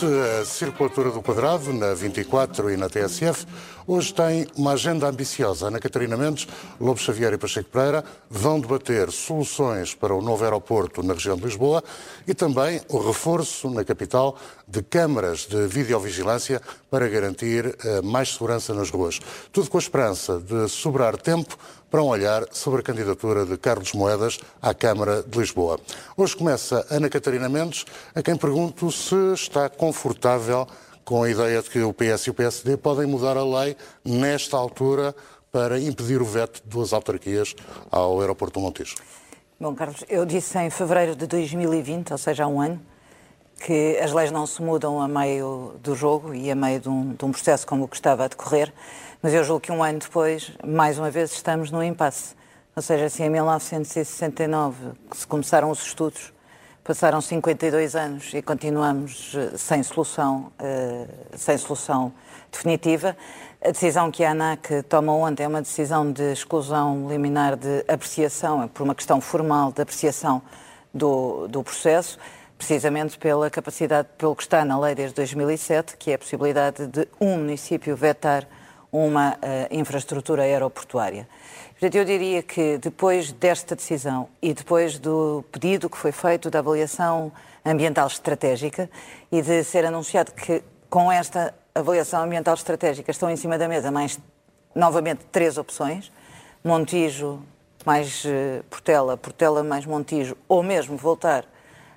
A Circulatura do Quadrado, na 24 e na TSF, hoje tem uma agenda ambiciosa. Ana Catarina Mendes, Lobo Xavier e Pacheco Pereira vão debater soluções para o novo aeroporto na região de Lisboa e também o reforço na capital de câmaras de videovigilância para garantir eh, mais segurança nas ruas. Tudo com a esperança de sobrar tempo para um olhar sobre a candidatura de Carlos Moedas à Câmara de Lisboa. Hoje começa Ana Catarina Mendes, a quem pergunto se está confortável com a ideia de que o PS e o PSD podem mudar a lei nesta altura para impedir o veto de duas autarquias ao aeroporto do Montijo. Bom, Carlos, eu disse em fevereiro de 2020, ou seja, há um ano, que as leis não se mudam a meio do jogo e a meio de um, de um processo como o que estava a decorrer. Mas eu julgo que um ano depois, mais uma vez, estamos num impasse. Ou seja, se em 1969 se começaram os estudos, passaram 52 anos e continuamos eh, sem solução, uh, sem solução definitiva. A decisão que a ANAC toma ontem é uma decisão de exclusão liminar de apreciação, é por uma questão formal de apreciação do, do processo, precisamente pela capacidade, pelo que está na lei desde 2007, que é a possibilidade de um município vetar uma uh, infraestrutura aeroportuária. Portanto, eu diria que depois desta decisão e depois do pedido que foi feito da avaliação ambiental estratégica e de ser anunciado que com esta avaliação ambiental estratégica estão em cima da mesa mais, novamente, três opções, Montijo mais uh, Portela, Portela mais Montijo, ou mesmo voltar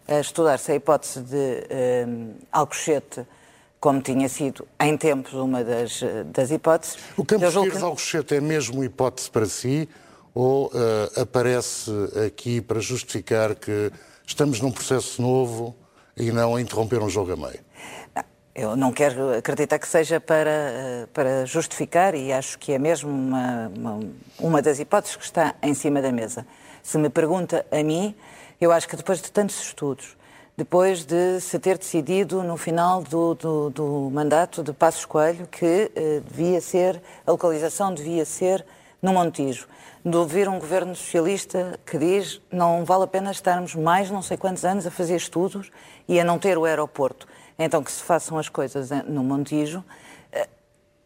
a estudar-se a hipótese de uh, Alcochete como tinha sido em tempos uma das, das hipóteses. O campo de que... Alcochete é mesmo hipótese para si ou uh, aparece aqui para justificar que estamos num processo novo e não a interromper um jogo a meio? Eu não quero acreditar que seja para, eh, para justificar e acho que é mesmo uma, uma, uma das hipóteses que está em cima da mesa. Se me pergunta a mim, eu acho que depois de tantos estudos, depois de se ter decidido no final do, do, do mandato de Passos Coelho que eh, devia ser, a localização devia ser no Montijo. De ouvir um governo socialista que diz não vale a pena estarmos mais não sei quantos anos a fazer estudos e a não ter o aeroporto. Então que se façam as coisas no Montijo. Eh,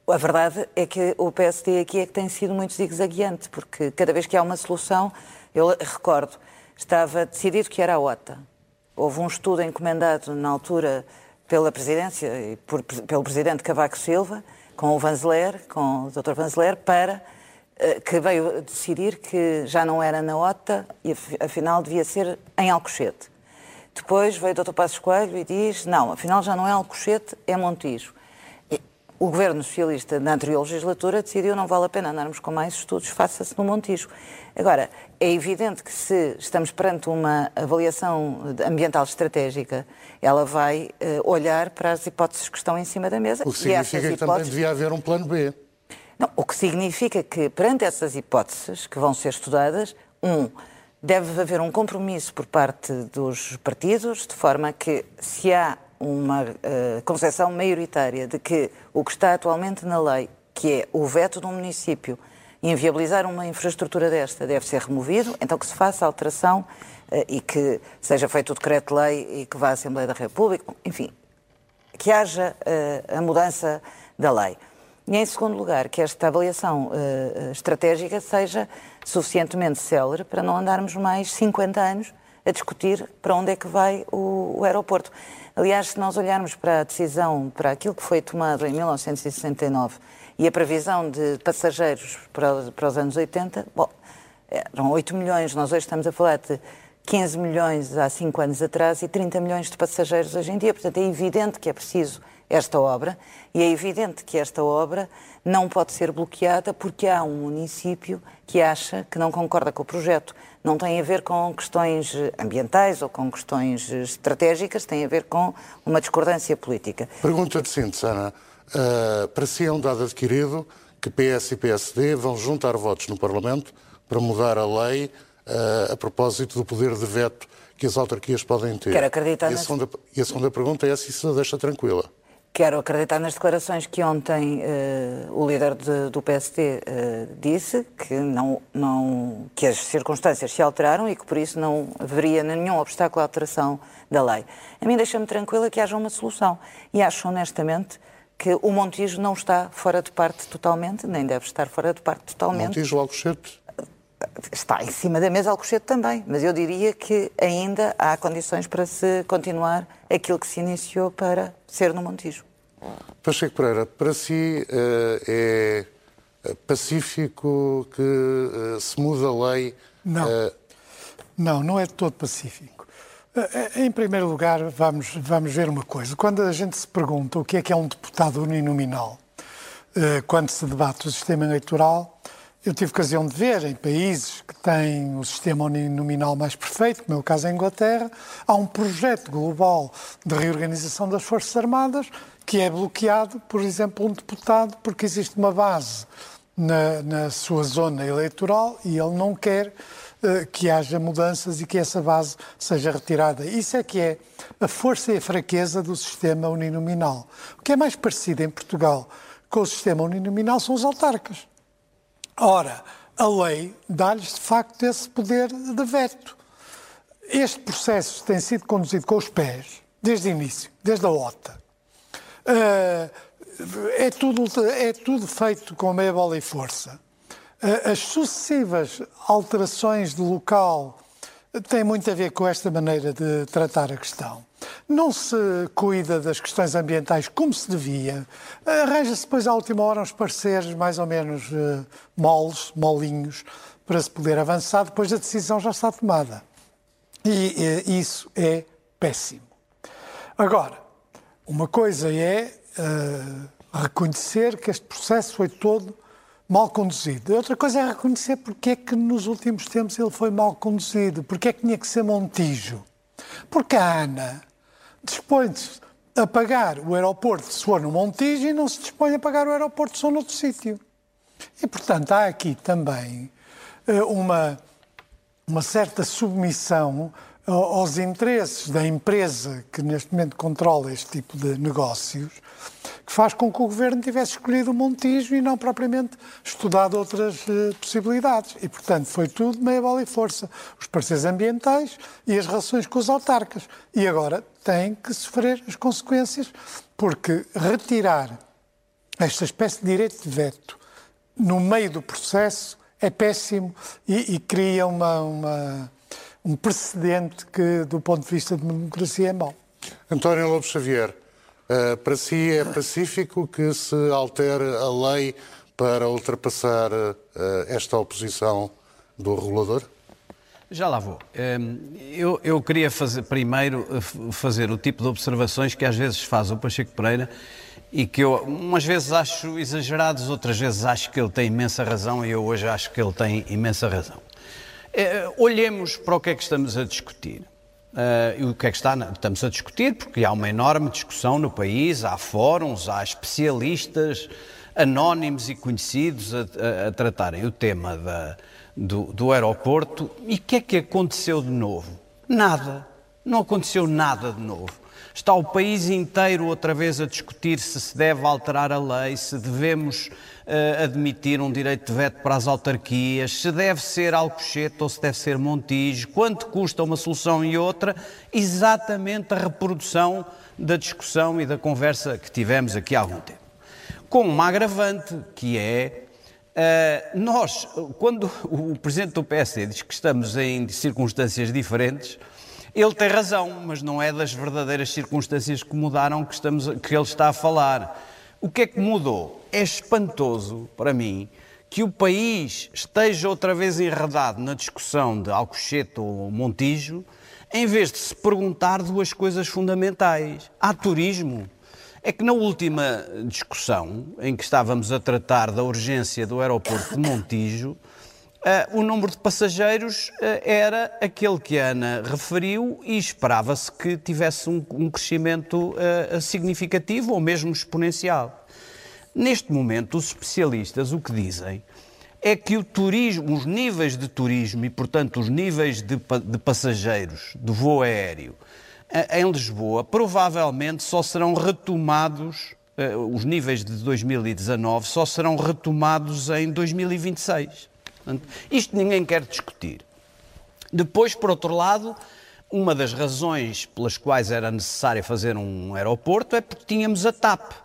a verdade é que o PSD aqui é que tem sido muito zigue-zagueante, porque cada vez que há uma solução, eu recordo, estava decidido que era a OTA Houve um estudo encomendado na altura pela presidência e por, pelo presidente Cavaco Silva, com o Vanzeler, com o Dr. Vanzeler, para eh, que veio decidir que já não era na OTA e afinal devia ser em Alcochete. Depois veio o Dr. Passos Coelho e diz, não, afinal já não é Alcochete, é Montijo. O governo socialista na anterior legislatura decidiu não vale a pena andarmos com mais estudos, faça-se no Montijo. Agora, é evidente que se estamos perante uma avaliação ambiental estratégica, ela vai uh, olhar para as hipóteses que estão em cima da mesa. O que significa que hipóteses... também devia haver um plano B. Não, o que significa que, perante essas hipóteses que vão ser estudadas, um, deve haver um compromisso por parte dos partidos, de forma que, se há uma uh, concepção maioritária de que o que está atualmente na lei, que é o veto de um município inviabilizar uma infraestrutura desta deve ser removido, então que se faça alteração uh, e que seja feito o decreto-lei e que vá à Assembleia da República, enfim, que haja uh, a mudança da lei. E, em segundo lugar, que esta avaliação uh, estratégica seja suficientemente célere para não andarmos mais 50 anos a discutir para onde é que vai o, o aeroporto. Aliás, se nós olharmos para a decisão, para aquilo que foi tomado em 1969 e a previsão de passageiros para, para os anos 80, bom, eram 8 milhões, nós hoje estamos a falar de 15 milhões há 5 anos atrás e 30 milhões de passageiros hoje em dia. Portanto, é evidente que é preciso esta obra e é evidente que esta obra não pode ser bloqueada porque há um município que acha que não concorda com o projeto. Não tem a ver com questões ambientais ou com questões estratégicas, tem a ver com uma discordância política. Pergunta de síntese, Ana. Uh, para si é um dado adquirido que PS e PSD vão juntar votos no Parlamento para mudar a lei uh, a propósito do poder de veto que as autarquias podem ter. Quero acreditar e a, segunda, e a segunda pergunta é se isso a deixa tranquila. Quero acreditar nas declarações que ontem uh, o líder de, do PSD uh, eh, disse, que, não, não, que as circunstâncias se alteraram e que por isso não haveria nenhum obstáculo à alteração da lei. A mim deixa-me tranquila que haja uma solução. E acho honestamente que o Montijo não está fora de parte totalmente, nem deve estar fora de parte totalmente. Montijo Alcochete? Está em cima da mesa Alcochete também, mas eu diria que ainda há condições para se continuar aquilo que se iniciou para ser no Montijo. Pacheco Pereira, para si eh, é pacífico que eh, se muda a lei? Não, uh... não, não é de todo pacífico. Em primeiro lugar, vamos, vamos ver uma coisa. Quando a gente se pergunta o que é que é um deputado uninominal, quando se debate o sistema eleitoral, eu tive ocasião de ver em países que têm o sistema uninominal mais perfeito, como é o caso da Inglaterra, há um projeto global de reorganização das Forças Armadas que é bloqueado, por exemplo, um deputado porque existe uma base na, na sua zona eleitoral e ele não quer uh, que haja mudanças e que essa base seja retirada. Isso é que é a força e a fraqueza do sistema uninominal. O que é mais parecido em Portugal com o sistema uninominal são os autarcas. Ora, a lei dá-lhes de facto esse poder de veto. Este processo tem sido conduzido com os pés, desde o início, desde a OTA. Uh, é, tudo, é tudo feito com meia bola e força. Uh, as sucessivas alterações de local têm muito a ver com esta maneira de tratar a questão não se cuida das questões ambientais como se devia, arranja-se depois à última hora uns pareceres mais ou menos uh, moles, molinhos, para se poder avançar, depois a decisão já está tomada. E uh, isso é péssimo. Agora, uma coisa é uh, reconhecer que este processo foi todo mal conduzido. Outra coisa é reconhecer porque é que nos últimos tempos ele foi mal conduzido, porque é que tinha que ser Montijo. Porque a ANA dispõe-se a pagar o aeroporto se for no Montijo e não se dispõe a pagar o aeroporto se for noutro sítio. E, portanto, há aqui também eh, uma, uma certa submissão aos interesses da empresa que neste momento controla este tipo de negócios, que faz com que o governo tivesse escolhido o Montijo e não propriamente estudado outras uh, possibilidades. E, portanto, foi tudo meia bola e força. Os parceiros ambientais e as relações com os autarcas. E agora tem que sofrer as consequências, porque retirar esta espécie de direito de veto no meio do processo é péssimo e, e cria uma, uma um precedente que, do ponto de vista de democracia, é mau. António Lopes Xavier, uh, para si é pacífico que se altere a lei para ultrapassar uh, esta oposição do regulador? Já lá vou. Ehm, eu, eu, queria fazer, primeiro eh, fazer o tipo de observações que às vezes faz o Pacheco Pereira e que eu umas vezes acho exagerados, outras vezes acho que ele tem imensa razão e eu hoje acho que ele tem imensa razão. Olhemos para o que é que estamos a discutir. Uh, e o que é que está, estamos a discutir? Porque há uma enorme discussão no país, há fóruns, há especialistas anónimos e conhecidos a, a, a tratarem o tema da, do, do aeroporto. E o que é que aconteceu de novo? Nada. Não aconteceu nada de novo. Está o país inteiro outra vez a discutir se se deve alterar a lei, se devemos admitir um direito de veto para as autarquias, se deve ser Alcochete ou se deve ser Montijo, quanto custa uma solução e outra, exatamente a reprodução da discussão e da conversa que tivemos aqui há algum tempo. Com uma agravante, que é Uh, nós, quando o Presidente do PSD diz que estamos em circunstâncias diferentes, ele tem razão, mas não é das verdadeiras circunstâncias que mudaram que, estamos, que ele está a falar. O que é que mudou? É espantoso para mim que o país esteja outra vez enredado na discussão de Alcochete ou Montijo, em vez de se perguntar duas coisas fundamentais. Há turismo? É que na última discussão, em que estávamos a tratar da urgência do aeroporto de Montijo, Uh, o número de passageiros uh, era aquele que a Ana referiu e esperava-se que tivesse um, um crescimento uh, significativo ou mesmo exponencial. Neste momento, os especialistas o que dizem é que o turismo, os níveis de turismo e, portanto, os níveis de, de passageiros do voo aéreo em Lisboa, provavelmente só serão retomados, os níveis de 2019 só serão retomados em 2026. Portanto, isto ninguém quer discutir. Depois, por outro lado, uma das razões pelas quais era necessário fazer um aeroporto é porque tínhamos a TAP.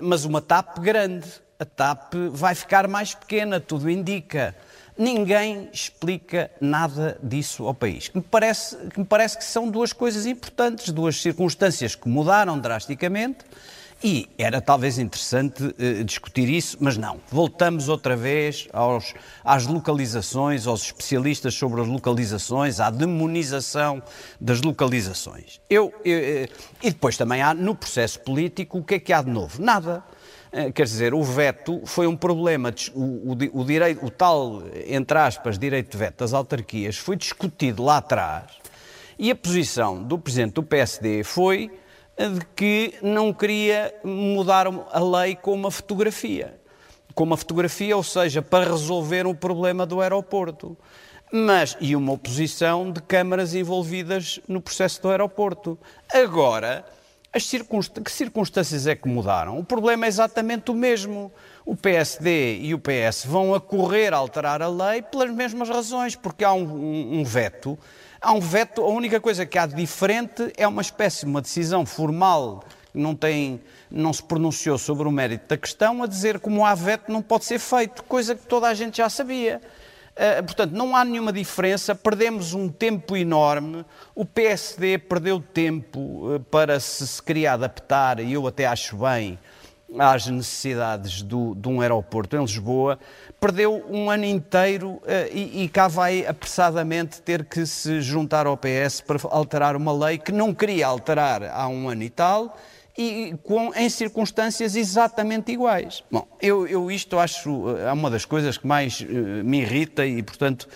Mas uma TAP grande. A TAP vai ficar mais pequena, tudo indica. Ninguém explica nada disso ao país. Me, parece, que me parece que são duas coisas importantes, duas circunstâncias que mudaram drasticamente e era talvez interessante uh, discutir isso, mas não. Voltamos outra vez aos, às localizações, aos especialistas sobre as localizações, à demonização das localizações. Eu, eu, eh, e depois também há, no processo político, o que é que há de novo? Nada. Uh, quer dizer, o veto foi um problema, o, o, o, direito, o tal, entre aspas, direito de veto das autarquias foi discutido lá atrás e a posição do presidente do PSD foi de que não queria mudar a lei com uma fotografia. Com uma fotografia, ou seja, para resolver o problema do aeroporto. Mas, e uma oposição de câmaras envolvidas no processo do aeroporto. Agora, as circunst... que circunstâncias é que mudaram? O problema é exatamente o mesmo. O PSD e o PS vão a correr a alterar a lei pelas mesmas razões, porque há um, um, um veto Há um veto, a única coisa que há de diferente é uma espécie de uma decisão formal. Não, tem, não se pronunciou sobre o mérito da questão, a dizer como há veto não pode ser feito, coisa que toda a gente já sabia. Uh, portanto, não há nenhuma diferença, perdemos um tempo enorme, o PSD perdeu tempo uh, para se, se queria adaptar, e eu até acho bem, às necessidades do, de um aeroporto em Lisboa, perdeu um ano inteiro uh, e, e, cá vai apressadamente ter que se juntar ao PS para alterar uma lei que não queria alterar há um ano e tal e com, em circunstâncias exatamente iguais. Bom, eu, eu isto acho é uma das coisas que mais uh, me irrita e, portanto,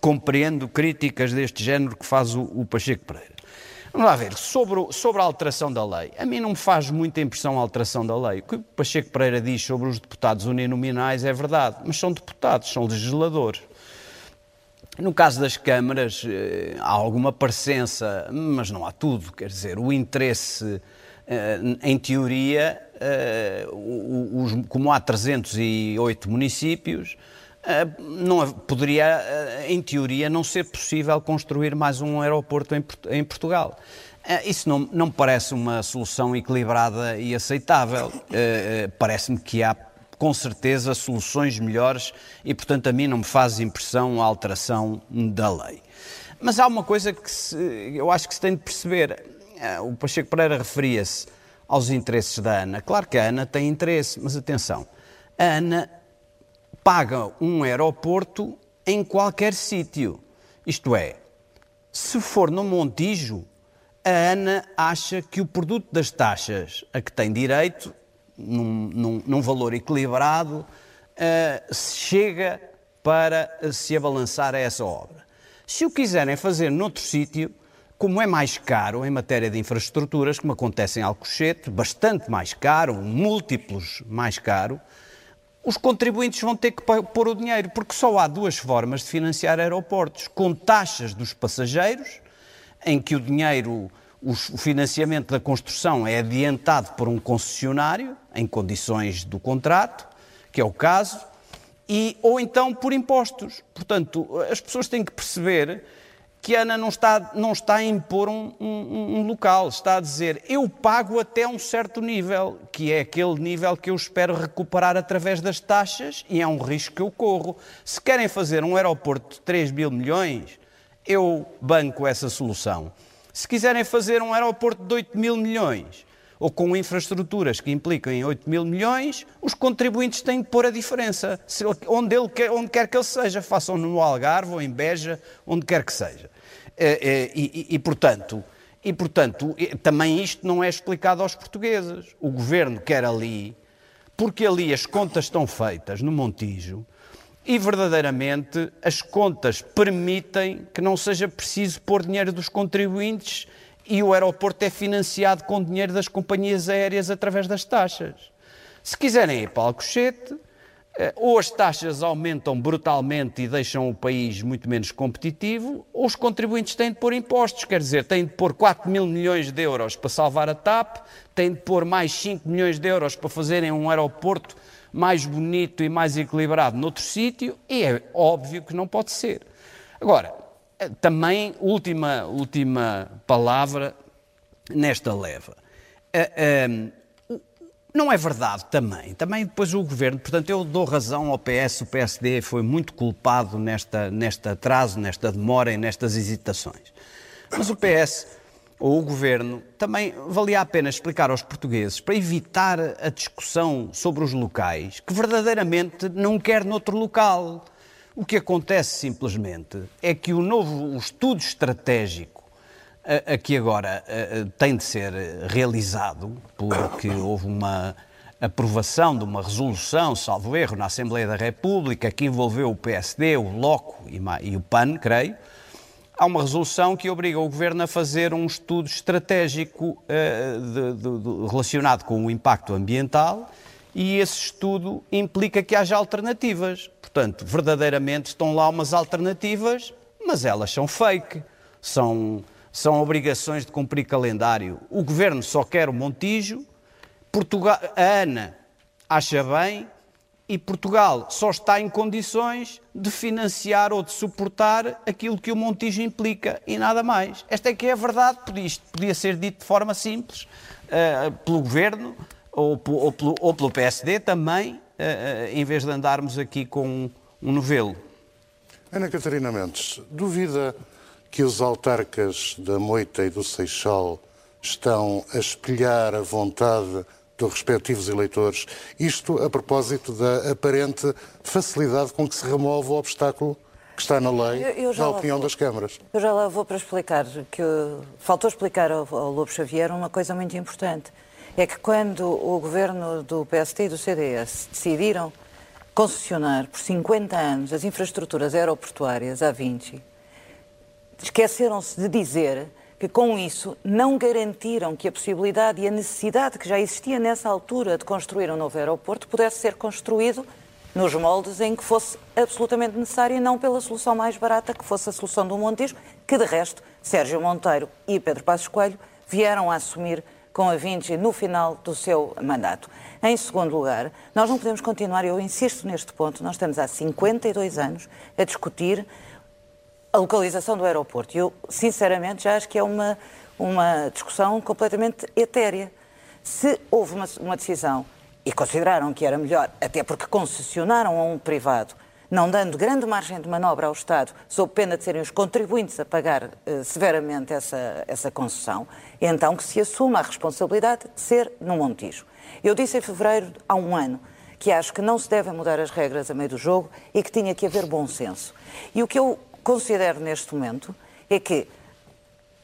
compreendo críticas deste género que faz o, o Pacheco Pereira. Vamos lá ver, sobre, sobre a alteração da lei. A mim não me faz muita impressão a alteração da lei. O que o Pacheco Pereira diz sobre os deputados uninominais é verdade, mas são deputados, são legisladores. No caso das câmaras, eh, há alguma parecença, mas não há tudo. Quer dizer, o interesse, eh, em teoria, eh, como há 308 municípios, não, poderia, ah, em teoria, não ser possível construir mais um aeroporto em, em Portugal. Ah, isso não, não parece uma solução equilibrada e aceitável. Parece-me que há, com certeza, soluções melhores e, portanto, a mim não me faz impressão a alteração da lei. Mas há uma coisa que se, eu acho que se tem de perceber. O Pacheco Pereira referia-se aos interesses da ANA. Claro que a ANA tem interesse, mas atenção, a ANA paga um aeroporto em qualquer sítio. Isto é, se for no Montijo, a ANA acha que o produto das taxas a que tem direito, num, num, num valor equilibrado, uh, chega para se abalançar a essa obra. Se o quiserem fazer noutro sítio, como é mais caro em matéria de infraestruturas, como acontece em Alcochete, bastante mais caro, múltiplos mais caro, os contribuintes vão ter que pôr o dinheiro, porque só há duas formas de financiar aeroportos: com taxas dos passageiros, em que o dinheiro, o financiamento da construção é adiantado por um concessionário, em condições do contrato, que é o caso, e, ou então por impostos. Portanto, as pessoas têm que perceber que Ana não está, não está a impor um, um, um, local, está a dizer eu pago até um certo nível, que é aquele nível que eu espero recuperar através das taxas e é um risco que eu corro. Se querem fazer um aeroporto de 3 mil milhões, eu banco essa solução. Se quiserem fazer um aeroporto de 8 mil milhões, ou com infraestruturas que implicam em 8 mil milhões, os contribuintes têm de pôr a diferença, onde, ele onde quer que ele seja, façam no Algarve ou em Beja, onde quer que seja. Eh, eh, e, e, e, portanto, e, portanto, também isto não é explicado aos portugueses. O governo quer ali, porque ali as contas estão feitas no Montijo e verdadeiramente as contas permitem que não seja preciso pôr dinheiro dos contribuintes e o aeroporto é financiado com dinheiro das companhias aéreas através das taxas. Se quiserem ir para Alcochete, eh, ou as taxas aumentam brutalmente e deixam o país muito menos competitivo, ou os contribuintes têm de pôr impostos, quer dizer, têm de pôr 4 mil milhões de euros para salvar a TAP, têm de pôr mais 5 milhões de euros para fazerem um aeroporto mais bonito e mais equilibrado noutro sítio, e é óbvio que não pode ser. Agora, eh, também, última, última palavra nesta leva. Uh, não é verdade também. Também depois o governo, portanto, eu dou razão ao PS, o PSD foi muito culpado nesta, neste atraso, nesta demora e nestas hesitações. Mas o PS, ou o governo, também valia a pena explicar aos portugueses, para evitar a discussão sobre os locais, que verdadeiramente não quer noutro local. O que acontece simplesmente é que o novo o estudo estratégico aqui agora tem de ser realizado, porque houve uma aprovação de uma resolução, salvo erro, na Assembleia da República, que envolveu o PSD, o Bloco e o PAN, creio. Há uma resolução que obriga o Governo a fazer um estudo estratégico de, de, de, relacionado com o impacto ambiental e esse estudo implica que haja alternativas. Portanto, verdadeiramente estão lá umas alternativas, mas elas são fake, são são obrigações de cumprir calendário. O governo só quer o Montijo, Portugal, a ANA acha bem e Portugal só está em condições de financiar ou de suportar aquilo que o Montijo implica e nada mais. Esta é que é a verdade, isto podia ser dito de forma simples uh, pelo governo ou, ou, pelo, ou, pelo, PSD também, uh, em vez de andarmos aqui com um, um novelo. Ana Catarina Mendes, duvida que os autarcas da Moita e do Seixal estão a espelhar a vontade dos respectivos eleitores, isto a propósito da aparente facilidade com que se remove o obstáculo que está na lei, eu, eu na opinião vou, das câmaras. Eu já lá vou para explicar, que faltou explicar ao, ao Lobo Xavier uma coisa muito importante. É que quando o governo do PST e do CDS decidiram concessionar por 50 anos as infraestruturas aeroportuárias à Vinci, esqueceram-se de dizer que com isso não garantiram que a possibilidade e a necessidade que já existia nessa altura de construir um novo aeroporto pudesse ser construído nos moldes em que fosse absolutamente necessário e não pela solução mais barata, que fosse a solução do Montijo, que de resto Sérgio Monteiro e Pedro Passos Coelho vieram a assumir com a Vinci no final do seu mandato. Em segundo lugar, nós não podemos continuar, eu insisto neste ponto, nós estamos há 52 anos a discutir a localização do aeroporto. Eu, sinceramente, já acho que é uma, uma discussão completamente etérea. Se houve uma, uma decisão e consideraram que era melhor, até porque concessionaram a um privado, não dando grande margem de manobra ao Estado, sob pena de serem os contribuintes a pagar eh, severamente essa, essa concessão, então que se assuma a responsabilidade de ser no Montijo. Eu disse em fevereiro, há um ano, que acho que não se devem mudar as regras a meio do jogo e que tinha que haver bom senso. E o que eu considero neste momento é que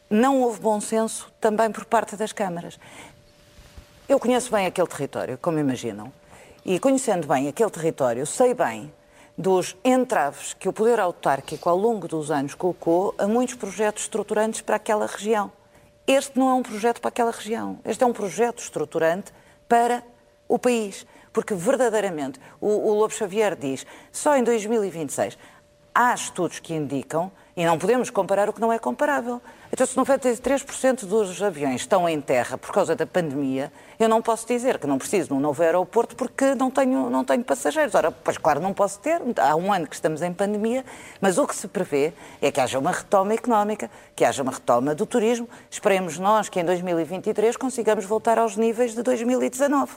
não houve bom senso também por parte das câmaras. Eu conheço bem aquele território, como imaginam, e conhecendo bem aquele território, sei bem dos entraves que o poder autárquico ao longo dos anos colocou a muitos projetos estruturantes para aquela região. Este não é um projeto para aquela região, este é um projeto estruturante para o país. Porque verdadeiramente, o, o Lobo Xavier diz, só em 2026 há estudos que indicam, e não podemos comparar o que não é comparável. Então, se 93% dos aviões estão em terra por causa da pandemia, eu não posso dizer que não preciso de um novo aeroporto porque não tenho, não tenho passageiros. Ora, pois claro, não posso ter, há um ano que estamos em pandemia, mas o que se prevê é que haja uma retoma económica, que haja uma retoma do turismo. Esperemos nós que em 2023 consigamos voltar aos níveis de 2019.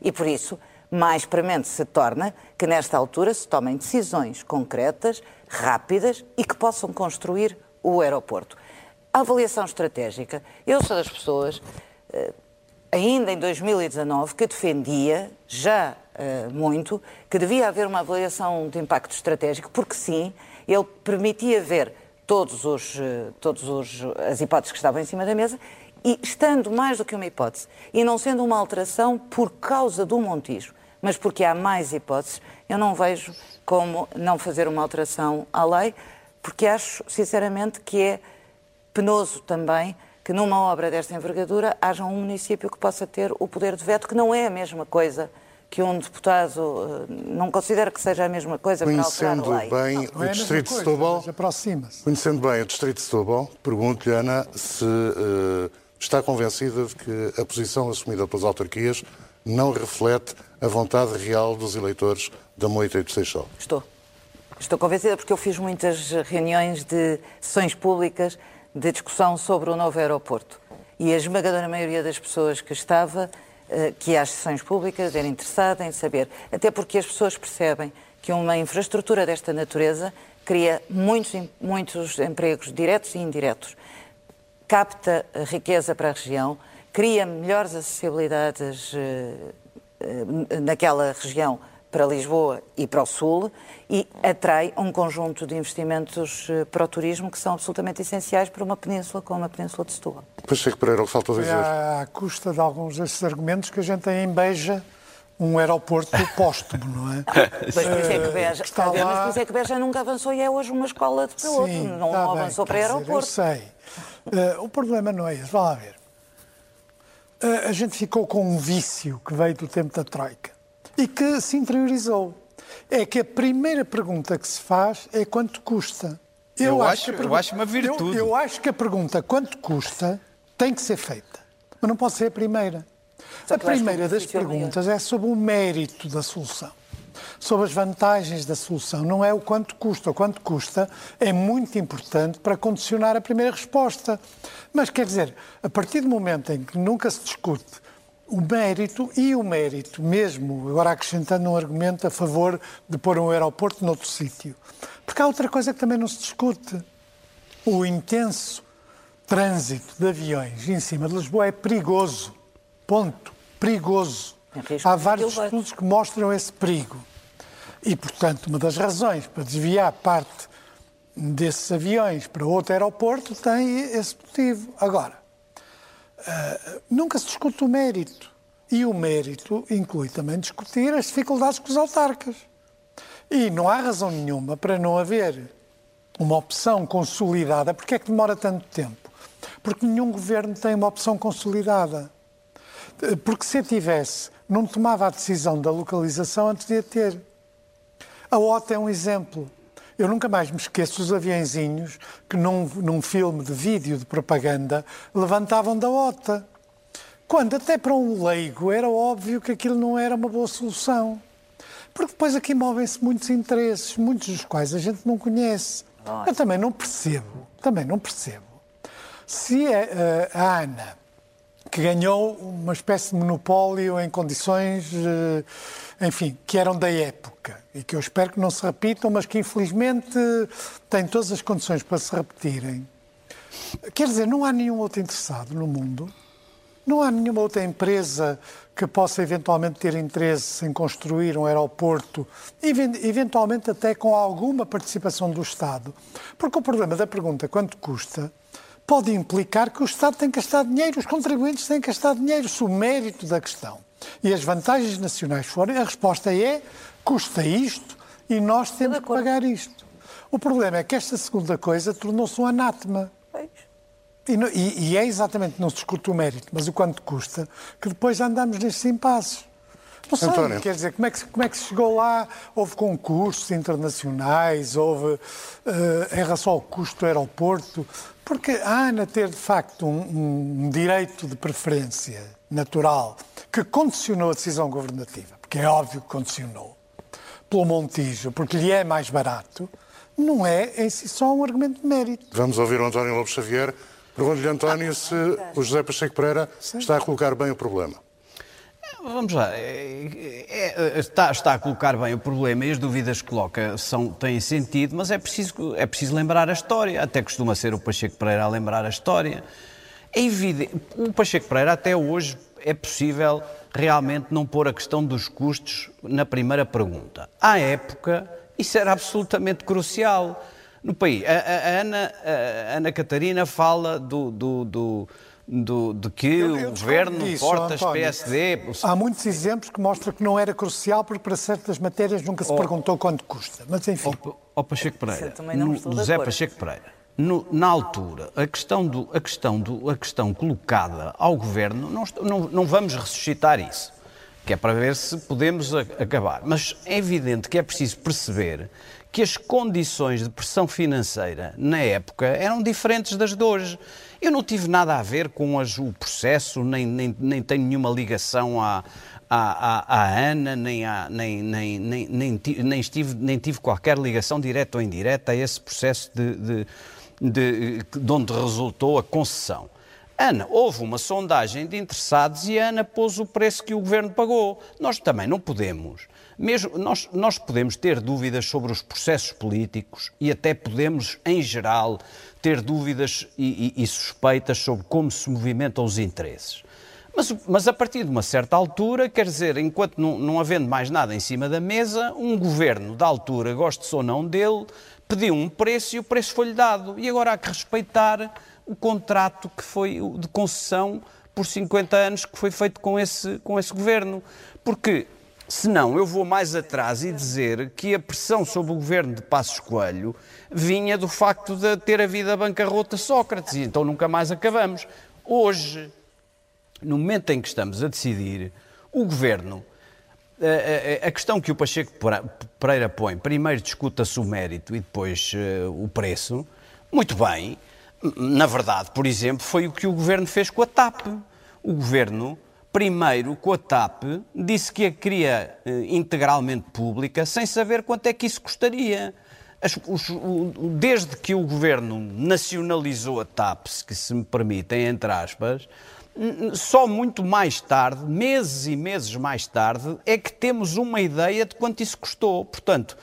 E por isso, mais premente se torna que nesta altura se tomem decisões concretas, rápidas e que possam construir o aeroporto. A avaliação estratégica. Eu sou das pessoas, eh, ainda em 2019, que defendia, já eh, muito, que devia haver uma avaliação de impacto estratégico, porque sim, ele permitia ver todos os, eh, todos os, as hipóteses que estavam em cima da mesa e estando mais do que uma hipótese e não sendo uma alteração por causa do Montijo, mas porque há mais hipóteses, eu não vejo como não fazer uma alteração à lei, porque acho, sinceramente, que é penoso também que numa obra desta envergadura haja um município que possa ter o poder de veto, que não é a mesma coisa que um deputado uh, não considera que seja a mesma coisa Conhecendo para alterar a lei. bem Não é o Distrito mesma de coisa, Setúbal, mas aproxima-se. conhecendo bem o Distrito de Setúbal, pergunto-lhe, Ana, se uh, está convencida de que a posição assumida pelas autarquias não reflete a vontade real dos eleitores da Moita e do Seixal. Estou. Estou convencida porque eu fiz muitas reuniões de sessões públicas de discussão sobre o novo aeroporto. E a esmagadora maioria das pessoas que estava, eh, que às sessões públicas, era interessada em saber. Até porque as pessoas percebem que uma infraestrutura desta natureza cria muitos, muitos empregos diretos e indiretos, capta riqueza para a região, cria melhores acessibilidades eh, eh, naquela região para Lisboa e para o Sul e atrai um conjunto de investimentos eh, para o turismo que são absolutamente essenciais para uma península como a Península de Setúbal. Pacheco Pereira, o que faltou É dizer? à custa de alguns desses argumentos que a gente tem em Beja um aeroporto póstumo, não é? Mas por isso é que Beja, está mas lá- por isso é que Beja nunca avançou e é hoje uma escola de piloto. não está bem, avançou para dizer, aeroporto. Eu sei. Eh, o problema não é esse. Vá lá ver. A gente ficou com um vício que veio do tempo da Troika e que se interiorizou. É que a primeira pergunta que se faz é quanto custa. Eu acho- que a eu pergunta- acho uma virtude. Eu, eu acho que a pergunta quanto custa tem que ser feita, mas não pode ser a primeira. A eu acho o primeira das é perguntas é sobre o mérito da solução, sobre as vantagens da solução, não é o quanto custa. O quanto custa é muito importante para condicionar a primeira resposta. Mas quer dizer, a partir do momento em que nunca se discute o mérito e o mérito mesmo, agora acrescentando um argumento a favor de pôr um aeroporto noutro sítio. Porque há outra coisa que também não se discute. O intenso trânsito de aviões em cima de Lisboa é perigoso. Ponto. Perigoso. Há vários estudos que mostram esse perigo. E, portanto, uma das razões para desviar parte desses aviões para outro aeroporto tem esse motivo. Agora, ah, nunca se discute o mérito. E o mérito inclui também discutir as dificuldades com os autarcas. E não há razão nenhuma para não haver uma opção consolidada. Porquê é que demora tanto tempo? Porque nenhum governo tem uma opção consolidada. Porque se tivesse, não tomava a decisão da localização antes de a ter. A OTA é um exemplo. Eu nunca mais me esqueço dos aviãozinhos que num, num filme de vídeo de propaganda levantavam da OTA. Quando até para um leigo era óbvio que aquilo não era uma boa solução. Porque depois aqui movem-se muitos interesses, muitos dos quais a gente não conhece. Eu também não percebo, também não percebo. Se a, a- a Ana, que ganhou uma espécie de monopólio em condições, eh, enfim, que eram da época e que eu espero que não se repitam, mas que infelizmente têm todas as condições para se repetirem. Quer dizer, não há nenhum outro interessado no mundo, não há nenhuma outra empresa que possa eventualmente ter interesse em construir um aeroporto, even- eventualmente até com alguma participação do Estado. Porque o problema da pergunta quanto custa pode implicar que o Estado tem que gastar dinheiro, os contribuintes têm que gastar dinheiro, se o mérito da questão e as vantagens nacionais forem, a resposta é custa isto e nós temos que pagar isto. O problema é que esta segunda coisa tornou-se um anátema. E, e- e é exatamente, não se discute o mérito, mas o quanto custa, que depois andamos nestes impasses. Não sei, António. quer dizer, como é, que, se- como é que se chegou lá? Houve concursos internacionais, houve eh, em relação ao custo do aeroporto, porque a ANA ter de facto um, um direito de preferência natural que condicionou a decisão governativa, porque é óbvio que condicionou, pelo Montijo, porque lhe é mais barato, não é em si só um argumento de mérito. Vamos ouvir o António Lopes Xavier. Pergunto-lhe, António, se o José Pacheco Pereira está a colocar bem o problema. Vamos lá, é- é- está, está a colocar bem o problema e as dúvidas que coloca são, têm sentido, mas é preciso, é preciso lembrar a história. Até costuma ser o Pacheco Pereira a lembrar a história. É evidente, o Pacheco Pereira até hoje é possível realmente não pôr a questão dos custos na primeira pergunta. À época, isso era absolutamente crucial no país. A, a- a Ana, a Ana Catarina fala do, do, do- do- de que Eu- eu o governo disso, portas António. PSD. Há muitos exemplos que mostram que não era crucial, porque para certas matérias nunca se perguntou quanto custa. Mas enfim. Ó ó Pacheco Pereira, no- José. Pacheco Pereira, no- na altura, a questão, do, a, questão do, a questão colocada ao governo, não, não, não vamos ressuscitar isso. que é para ver se podemos acabar. Mas é evidente que é preciso perceber que as condições de pressão financeira na época eram diferentes das de hoje. Eu não tive nada a ver com as, o processo, nem, nem, nem tenho nenhuma ligação à, à, à, à Ana, nem, à, nem, nem, nem, nem, nem, estive, nem tive qualquer ligação direta ou indireta a esse processo de, de, de, de onde resultou a concessão. Ana, houve uma sondagem de interessados e a Ana pôs o preço que o governo pagou. Nós também não podemos. Mesmo, nós, nós podemos ter dúvidas sobre os processos políticos e até podemos, em geral, ter dúvidas e, e, e suspeitas sobre como se movimentam os interesses. Mas, mas, a partir de uma certa altura, quer dizer, enquanto não, não havendo mais nada em cima da mesa, um governo da altura, goste ou não dele, pediu um preço e o preço foi-lhe dado. E agora há que respeitar o contrato que foi de concessão por 50 anos que foi feito com esse, com esse governo. Porque senão eu vou mais atrás e dizer que a pressão sobre o governo de Passos Coelho vinha do facto de ter havido a bancarrota Sócrates e então nunca mais acabamos. Hoje, no momento em que estamos a decidir, o governo a, questão que o Pacheco Pereira põe, primeiro discuta-se o mérito e depois uh, o preço, muito bem, na verdade, por exemplo, foi o que o governo fez com a TAP. O governo, primeiro, com a TAP, disse que a queria eh, integralmente pública, sem saber quanto é que isso custaria. As, os, o, desde que o governo nacionalizou a TAP, se, se me permitem, entre aspas, só muito mais tarde, meses e meses mais tarde, é que temos uma ideia de quanto isso custou. Portanto,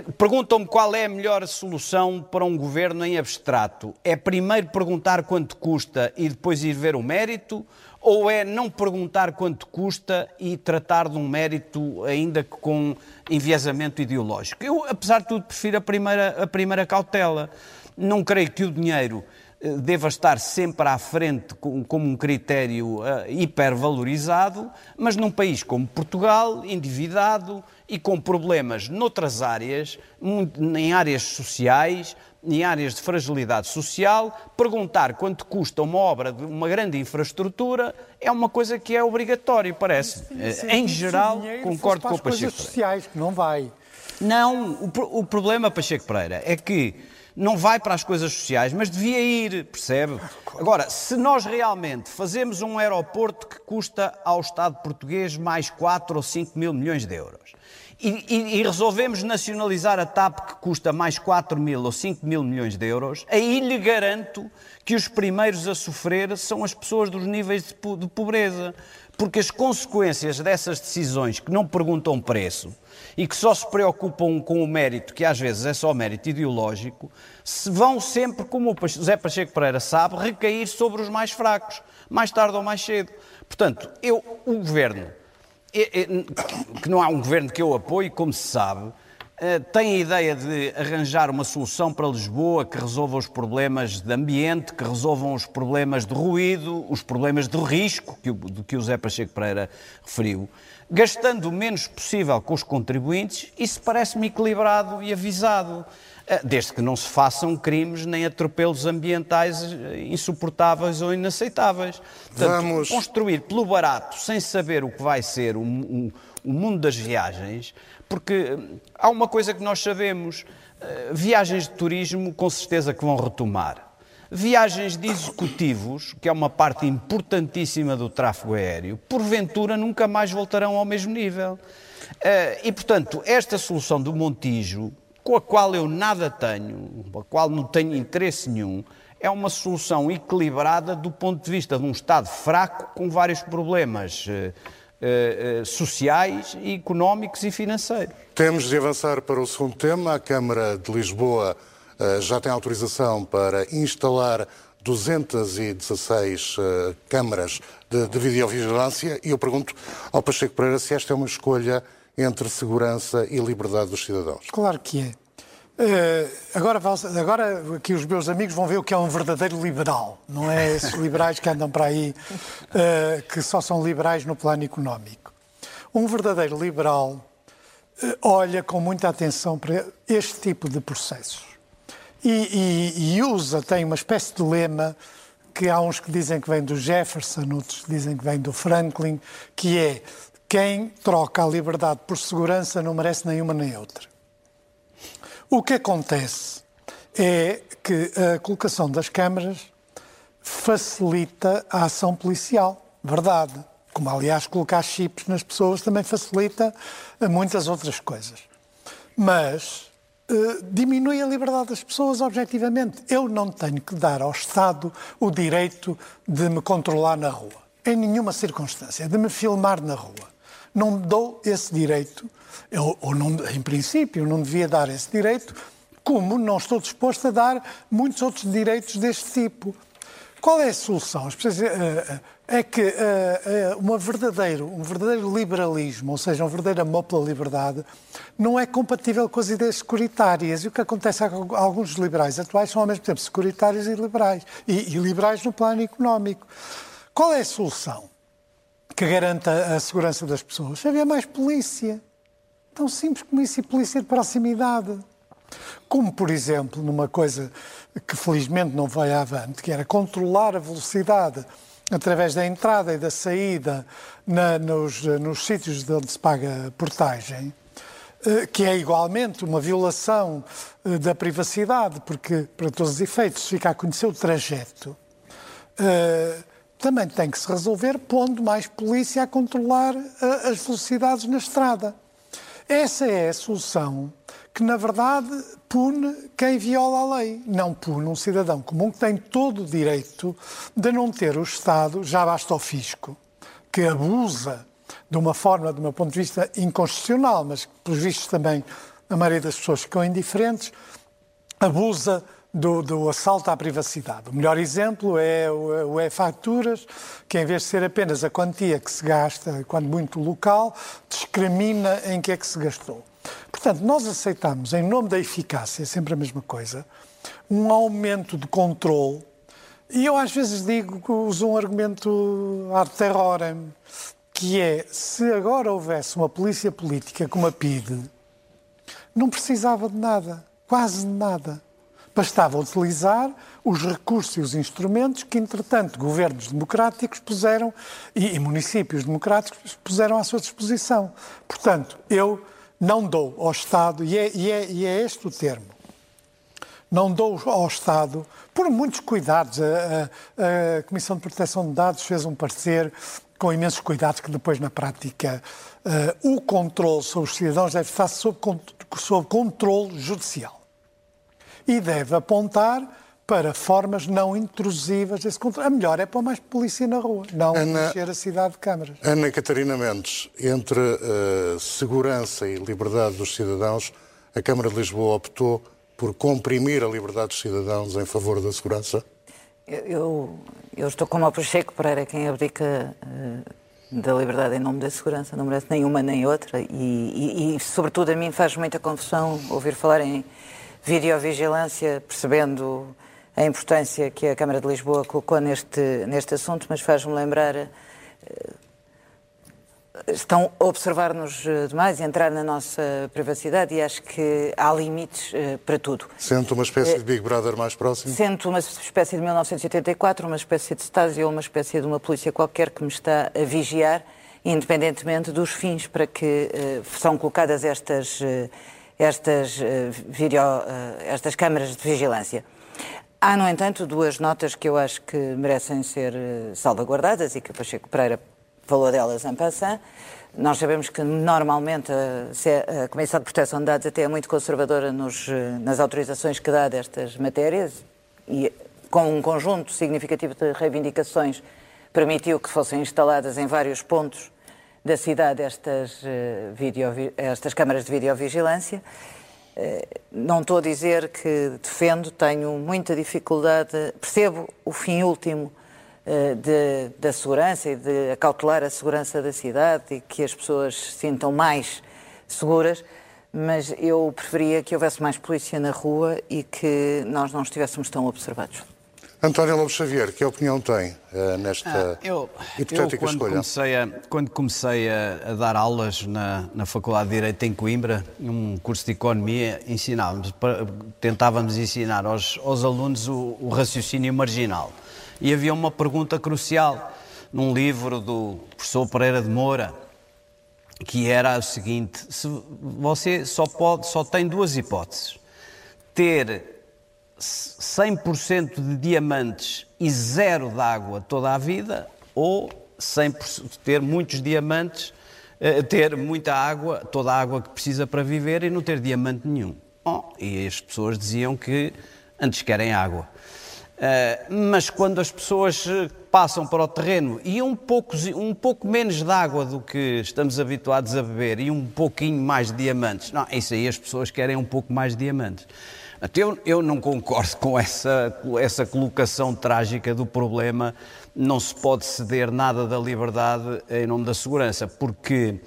perguntam-me qual é a melhor solução para um governo em abstrato. É primeiro perguntar quanto custa e depois ir ver o mérito? Ou é não perguntar quanto custa e tratar de um mérito ainda com enviesamento ideológico? Eu, apesar de tudo, prefiro a primeira, a primeira cautela. Não creio que o dinheiro eh, deva estar sempre à frente como um critério uh, hipervalorizado, mas num país como Portugal, endividado e com problemas noutras áreas, em áreas sociais, em áreas de fragilidade social, perguntar quanto custa uma obra de uma grande infraestrutura é uma coisa que é obrigatório, parece. Eh, em geral, concordo com o Pacheco Pereira. sociais, que não vai. Não, o, o problema, Pacheco Pereira, é que não vai para as coisas sociais, mas devia ir, percebe? Agora, se nós realmente fazemos um aeroporto que custa ao Estado português mais 4 ou 5 mil milhões de euros e, e, resolvemos nacionalizar a TAP que custa mais 4 mil ou 5 mil milhões de euros, aí lhe garanto que os primeiros a sofrer são as pessoas dos níveis de, de pobreza. Porque as consequências dessas decisões que não perguntam preço e que só se preocupam com o mérito, que às vezes é só mérito ideológico, se vão sempre, como o José Pacheco Pereira sabe, recair sobre os mais fracos, mais tarde ou mais cedo. Portanto, eu, o governo, que não há um governo que eu apoie, como se sabe, eh, tem a ideia de arranjar uma solução para Lisboa que resolva os problemas de ambiente, que resolvam os problemas de ruído, os problemas de risco, que o, que o Zé Pacheco Pereira referiu, gastando o menos possível com os contribuintes, isso parece-me equilibrado e avisado. Eh, desde que não se façam crimes nem atropelos ambientais eh, insuportáveis ou inaceitáveis. Portanto, Vamos... construir pelo barato, sem saber o que vai ser o, o, o mundo das viagens, porque hum, há uma coisa que nós sabemos: eh, viagens de turismo com certeza que vão retomar. Viagens de executivos, que é uma parte importantíssima do tráfego aéreo, porventura nunca mais voltarão ao mesmo nível. Eh, e, portanto, esta solução do Montijo, com a qual eu nada tenho, com a qual não tenho interesse nenhum, é uma solução equilibrada do ponto de vista de um Estado fraco com vários problemas eh, eh, eh, sociais, económicos e financeiros. Temos de avançar para o segundo tema. A Câmara de Lisboa eh, já tem autorização para instalar 216 câmaras de, de videovigilância e eu pergunto ao Pacheco Pereira se esta é uma escolha entre segurança e liberdade dos cidadãos. Claro que é. Uh, agora, agora aqui os meus amigos vão ver o que é um verdadeiro liberal, não é esses liberais que andam para aí, uh, que só são liberais no plano económico. Um verdadeiro liberal uh, olha com muita atenção para este tipo de processos e, e, e, usa, tem uma espécie de lema que há uns que dizem que vem do Jefferson, outros que dizem que vem do Franklin, que é quem troca a liberdade por segurança não merece nenhuma nem outra. O que acontece é que a colocação das câmaras facilita a ação policial, verdade. Como, aliás, colocar chips nas pessoas também facilita muitas outras coisas. Mas uh, diminui a liberdade das pessoas objetivamente. Eu não tenho que dar ao Estado o direito de me controlar na rua, em nenhuma circunstância, de me filmar na rua. Não dou esse direito ou não, em princípio, não devia dar esse direito, como não estou disposto a dar muitos outros direitos deste tipo. Qual é a solução? Eh, eh, é que uh, uma verdadeiro, um verdadeiro liberalismo, ou seja, um verdadeiro amor pela liberdade, não é compatível com as ideias securitárias. E o que acontece é que alguns liberais atuais são ao mesmo tempo securitários e liberais. E, e liberais no plano económico. Qual é a solução que garanta a segurança das pessoas? Haver mais polícia. Tão simples como isso e polícia de proximidade. Como, por exemplo, numa coisa que felizmente não vai avante, que era controlar a velocidade através da entrada e da saída na, nos, nos sítios de onde se paga portagem, eh, que é igualmente uma violação eh, da privacidade, porque, para todos os efeitos, fica a conhecer o trajeto, eh, também tem que se resolver pondo mais polícia a controlar as velocidades na estrada. Essa é a solução que, na verdade, pune quem viola a lei. Não pune um cidadão comum que tem todo o direito de não ter o Estado, já basta o fisco, que abusa de uma forma, do meu ponto de vista, inconstitucional, mas que, pelos vistos, também a maioria das pessoas ficam indiferentes, abusa do, do, assalto à privacidade. O melhor exemplo é o, o e-facturas, que em vez de ser apenas a quantia que se gasta, quando muito local, discrimina em que é que se gastou. Portanto, nós aceitamos, em nome da eficácia, é sempre a mesma coisa, um aumento de controle. E eu às vezes digo que uso um argumento ad terrorem, que é, se agora houvesse uma polícia política como a PIDE, não precisava de nada, quase de nada Bastava utilizar os recursos e os instrumentos que, entretanto, governos democráticos puseram e, e municípios democráticos puseram à sua disposição. Portanto, eu não dou ao Estado, e é, e é, e é este o termo, não dou ao Estado, por muitos cuidados, a, a, a, Comissão de Proteção de Dados fez um parecer com imensos cuidados que depois, na prática, uh, o controle sobre os cidadãos deve estar sob, sob controle judicial e deve apontar para formas não intrusivas desse controle. A melhor é pôr mais polícia na rua, não Ana, encher a cidade de câmaras. Ana Catarina Mendes, entre uh, segurança e liberdade dos cidadãos, a Câmara de Lisboa optou por comprimir a liberdade dos cidadãos em favor da segurança? Eu, eu estou como o Pacheco Pereira, quem abdica uh, da liberdade em nome da segurança, não merece nenhuma nem outra, e, e, e sobretudo a mim faz muita confusão ouvir falar em videovigilância, percebendo a importância que a Câmara de Lisboa colocou neste, neste assunto, mas faz-me lembrar. Eh, estão a observar-nos eh, demais, entrar na nossa privacidade e acho que há limites uh, para tudo. Sente uma espécie de Big Brother mais próximo? Sento uma espécie de 1984, uma espécie de Stasi ou uma espécie de uma polícia qualquer que me está a vigiar, independentemente dos fins para que uh, são colocadas estas. Uh, estas, uh, video, uh, estas câmaras de vigilância. Há, no entanto, duas notas que eu acho que merecem ser uh, salvaguardadas e que o Pacheco Pereira falou delas em passant. Nós sabemos que normalmente a, a, Comissão de Proteção de Dados até é muito conservadora nos, nas autorizações que dá destas matérias e com um conjunto significativo de reivindicações permitiu que fossem instaladas em vários pontos da cidade estas, eh, video, estas câmaras de videovigilância. Eh, não estou a dizer que defendo, tenho muita dificuldade, percebo o fim último eh, de, da segurança e de acautelar a segurança da cidade e que as pessoas se sintam mais seguras, mas eu preferia que houvesse mais polícia na rua e que nós não estivéssemos tão observados. António Lobo Xavier, que opinião tem uh, nesta ah, eu, hipotética eu, quando escolha? Comecei a, quando comecei a, a, dar aulas na, na Faculdade de Direito em Coimbra, um curso de Economia, ensinávamos, tentávamos ensinar aos, aos alunos o, o raciocínio marginal. E havia uma pergunta crucial num livro do professor Pereira de Moura, que era o seguinte: se você só, pode, só tem duas hipóteses. Ter 100% de diamantes e zero de água toda a vida, ou 100%, ter muitos diamantes, eh, ter muita água, toda a água que precisa para viver e não ter diamante nenhum. Oh, e as pessoas diziam que antes querem água. Uh, mas quando as pessoas eh, passam para o terreno e um pouco, um pouco menos de água do que estamos habituados a beber e um pouquinho mais de diamantes, não, isso aí as pessoas querem um pouco mais de diamantes. Eu, eu não concordo com essa, essa colocação trágica do problema. Não se pode ceder nada da liberdade em nome da segurança, porque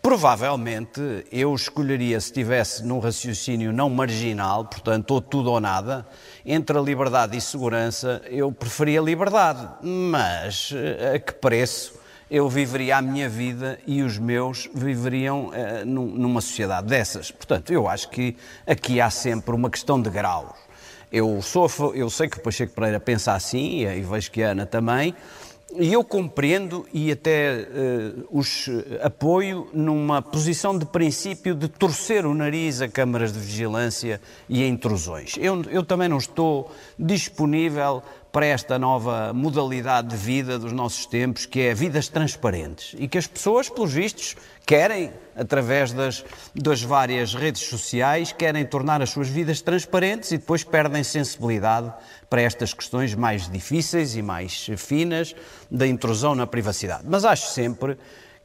provavelmente eu escolheria, se estivesse num raciocínio não marginal, portanto, ou tudo ou nada, entre a liberdade e segurança, eu preferia a liberdade. Mas eh, a que preço? Eu viveria a minha vida e os meus viveriam uh, numa sociedade dessas. Portanto, eu acho que aqui há sempre uma questão de graus. Eu, sou, eu sei que o Pacheco Pereira pensa assim, e vejo que a Ana também, e eu compreendo e até uh, os apoio numa posição de princípio de torcer o nariz a câmaras de vigilância e a intrusões. Eu, eu também não estou disponível para esta nova modalidade de vida dos nossos tempos, que é vidas transparentes. E que as pessoas, pelos vistos, querem, através das, das várias redes sociais, querem tornar as suas vidas transparentes e depois perdem sensibilidade para estas questões mais difíceis e mais finas da intrusão na privacidade. Mas acho sempre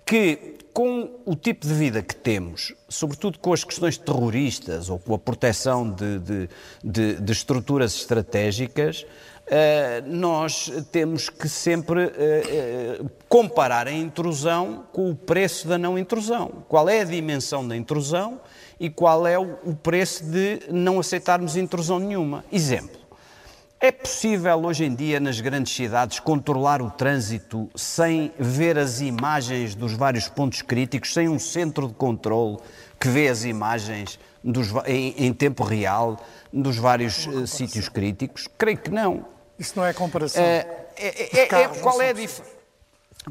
que, com o tipo de vida que temos, sobretudo com as questões terroristas ou com a proteção de, de, de, de estruturas estratégicas, nós temos que sempre eh, eh, comparar a intrusão com o preço da não intrusão. Qual é a dimensão da intrusão e qual é o preço de não aceitarmos intrusão nenhuma. Exemplo. É possível hoje em dia nas grandes cidades controlar o trânsito sem ver as imagens dos vários pontos críticos, sem um centro de controle que vê as imagens dos, em, em, tempo real dos vários uh, sítios críticos? Creio que não. Isso não é comparação. É, é, é, é qual, é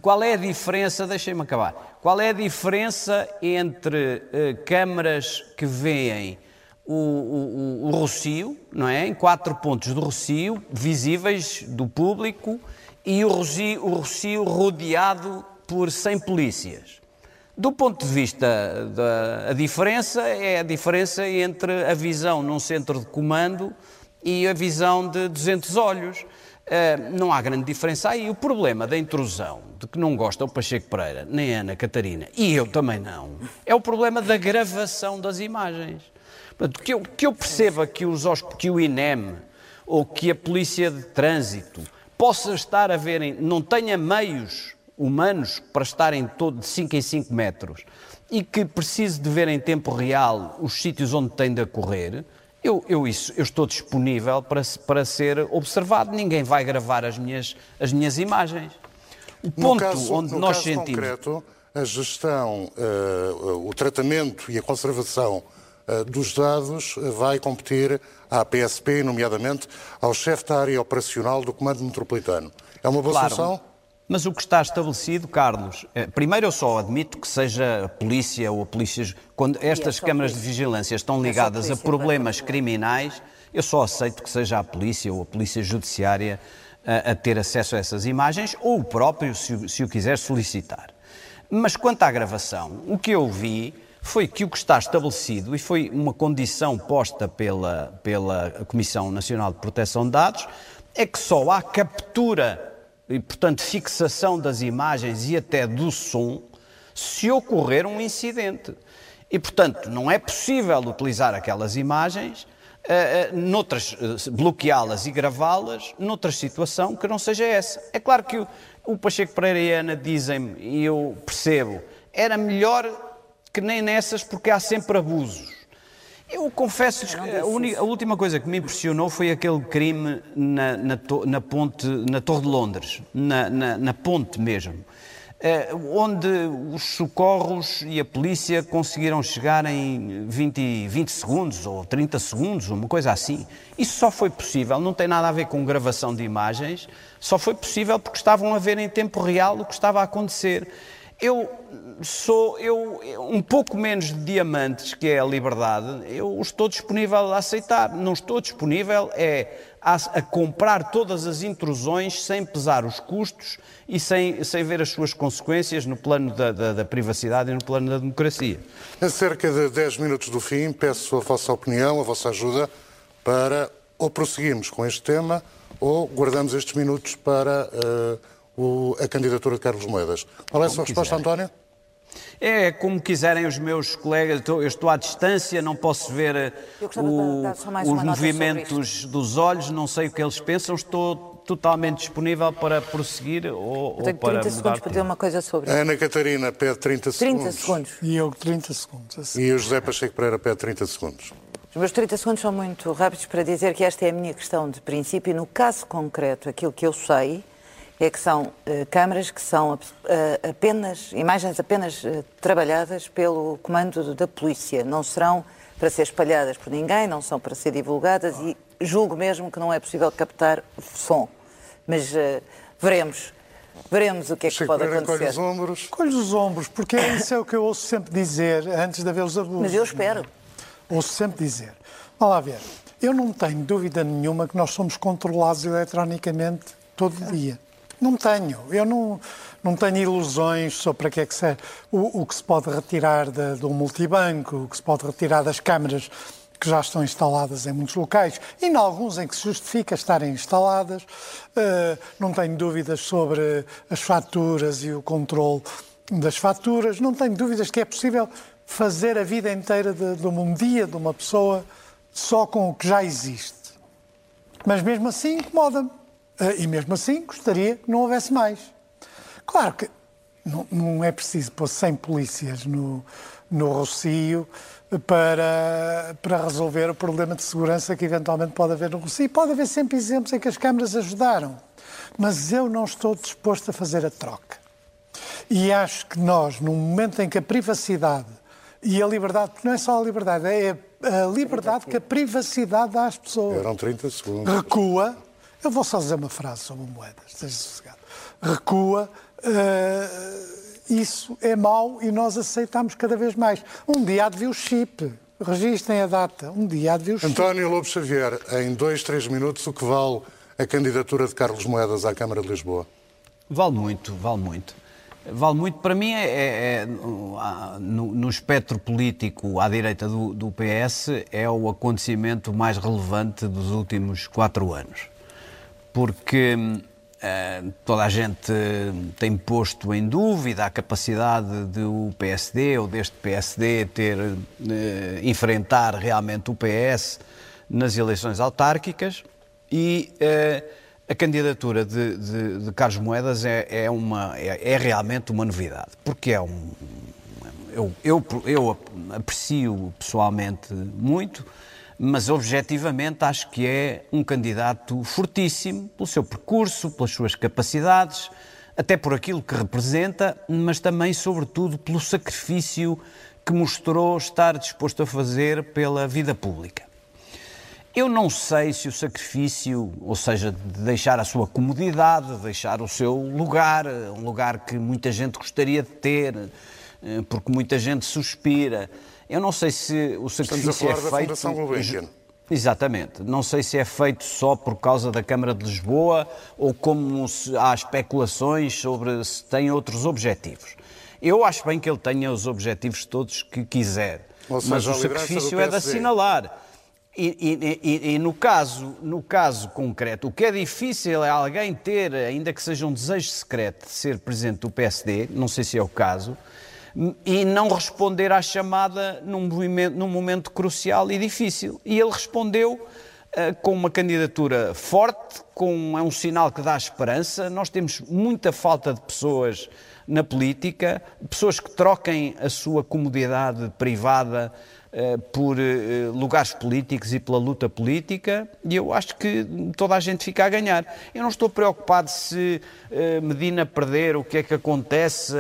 qual é a diferença? Deixem-me acabar. Qual é a diferença entre uh, câmaras que veem o, o, o, Rocio, não é? Em quatro pontos do Rocio, visíveis do público, e o Rocio, o Rocio rodeado por 100 polícias. Do ponto de vista da a diferença, é a diferença entre a visão num centro de comando e a visão de 200 olhos. Uh, não há grande diferença aí. O problema da intrusão, de que não gosta o Pacheco Pereira, nem a Ana Catarina, e eu também não, é o problema da gravação das imagens. Que eu, que eu perceba que, os, que o INEM ou que a Polícia de Trânsito possa estar a verem, não tenha meios humanos para estarem todo de 5 em 5 metros e que precise de ver em tempo real os sítios onde tem de ocorrer, eu, eu, isso, eu estou disponível para, para ser observado. Ninguém vai gravar as minhas, as minhas imagens. O ponto caso, onde nós caso sentimos. Concreto, a gestão, uh, o tratamento e a conservação uh, dos dados vai competir à PSP, nomeadamente ao chefe da área operacional do Comando Metropolitano. É uma boa claro. solução? Mas o que está estabelecido, Carlos, é, primeiro eu só admito que seja a polícia ou a polícia. Quando estas câmaras de vigilância estão ligadas a problemas criminais, eu só aceito que seja a polícia ou a polícia judiciária a, a ter acesso a essas imagens ou o próprio, se, se o quiser solicitar. Mas quanto à gravação, o que eu vi foi que o que está estabelecido, e foi uma condição posta pela, pela Comissão Nacional de Proteção de Dados, é que só há captura e, portanto, fixação das imagens e até do som, se ocorrer um incidente. E, portanto, não é possível utilizar aquelas imagens, uh, uh, uh, bloqueá-las e gravá-las noutra situação que não seja essa. É claro que o, o Pacheco Pereira e a Ana dizem-me, e eu percebo, era melhor que nem nessas porque há sempre abusos. Eu confesso que a, única, a, última coisa que me impressionou foi aquele crime na, na, na ponte, na Torre de Londres, na, na ponte mesmo, eh, onde os socorros e a polícia conseguiram chegar em 20, 20 segundos ou 30 segundos, uma coisa assim. Isso só foi possível, não tem nada a ver com gravação de imagens, só foi possível porque estavam a ver em tempo real o que estava a acontecer. Eu sou eu um pouco menos de diamantes que é a liberdade. Eu estou disponível a aceitar. Não estou disponível é a, a, comprar todas as intrusões sem pesar os custos e sem, sem ver as suas consequências no plano da, da, da privacidade e no plano da democracia. A cerca de 10 minutos do fim, peço a vossa opinião, a vossa ajuda para ou prosseguimos com este tema ou guardamos estes minutos para. Uh, o, a candidatura de Carlos Moedas. Qual é a sua resposta, António? É como quiserem os meus colegas, eu estou à distância, não posso ver o, os movimentos dos olhos, não sei o que eles pensam, estou totalmente disponível para prosseguir ou, eu tenho ou para 30 segundos para dizer uma coisa sobre isso. Ana Catarina pede 30 segundos. 30 segundos. E eu 30 segundos. Assim. E o José Pacheco Pereira pede 30 segundos. Os meus 30 segundos são muito rápidos para dizer que esta é a minha questão de princípio e no caso concreto, aquilo que eu sei é que são uh, câmaras que são uh, apenas, imagens apenas uh, trabalhadas pelo comando da polícia. Não serão para ser espalhadas por ninguém, não são para ser divulgadas e julgo mesmo que não é possível captar som. Mas veremos. Veremos o que é que pode acontecer. Colhe os ombros. Colhe os ombros, porque isso é o que eu ouço sempre dizer antes de haver os abusos. Mas eu espero. Ouço sempre dizer. Vamos lá ver. Eu não tenho dúvida nenhuma que nós somos controlados eletronicamente todo dia. Não tenho. Eu não, não tenho ilusões sobre que é que se, o, o que se pode retirar de, do multibanco, o que se pode retirar das câmaras que já estão instaladas em muitos locais e em alguns em que se justifica estarem instaladas. Uh, não tenho dúvidas sobre as faturas e o controle das faturas. Não tenho dúvidas que é possível fazer a vida inteira de, de um dia de uma pessoa só com o que já existe. Mas mesmo assim incomoda-me. Ah, e mesmo assim gostaria que não houvesse mais. Claro que não, não é preciso pôr 100 polícias no, no Rocio para, para resolver o problema de segurança que eventualmente pode haver no Rocio. Pode haver sempre exemplos em que as câmaras ajudaram, mas eu não estou disposto a fazer a troca. E acho que nós, num momento em que a privacidade e a liberdade, porque não é só a liberdade, é a liberdade que a privacidade dá às pessoas. Eram 30 segundos. Recua eu vou só dizer uma frase sobre moedas, esteja sossegado. Recua, uh, isso é mau e nós aceitamos cada vez mais. Um dia há de vir o chip, registrem a data, um dia há de vir o chip. António Lobo Xavier, em dois, três minutos, o que vale a candidatura de Carlos Moedas à Câmara de Lisboa? Vale muito, vale muito. Vale muito para mim, é, é, é no, no, espectro político à direita do, do PS, é o acontecimento mais relevante dos últimos quatro anos porque uh, toda a gente tem posto em dúvida a capacidade do PSD ou deste PSD ter uh, enfrentar realmente o PS nas eleições autárquicas e uh, a candidatura de, de, de, Carlos Moedas é, é uma, é, é, realmente uma novidade, porque é um. Eu, eu, eu aprecio pessoalmente muito mas objetivamente acho que é um candidato fortíssimo pelo seu percurso, pelas suas capacidades, até por aquilo que representa, mas também, sobretudo, pelo sacrifício que mostrou estar disposto a fazer pela vida pública. Eu não sei se o sacrifício, ou seja, de deixar a sua comodidade, deixar o seu lugar, um lugar que muita gente gostaria de ter, eh, porque muita gente suspira, eu não sei se o sacrifício é feito. Gulbenkian. Exatamente. Não sei se é feito só por causa da Câmara de Lisboa ou como há especulações sobre se tem outros objetivos. Eu acho bem que ele tenha os objetivos todos que quiser, seja, mas o sacrifício é de assinalar. E, e, e, e, no, caso, no caso concreto, o que é difícil é alguém ter, ainda que seja um desejo secreto, de ser presidente do PSD, não sei se é o caso, e não responder à chamada num, movimento, num momento crucial e difícil. E ele respondeu uh, com uma candidatura forte, com é um sinal que dá esperança. Nós temos muita falta de pessoas na política, pessoas que troquem a sua comodidade privada por eh, lugares políticos e pela luta política, e eu acho que toda a gente fica a ganhar. Eu não estou preocupado se eh, Medina perder, o que é que acontece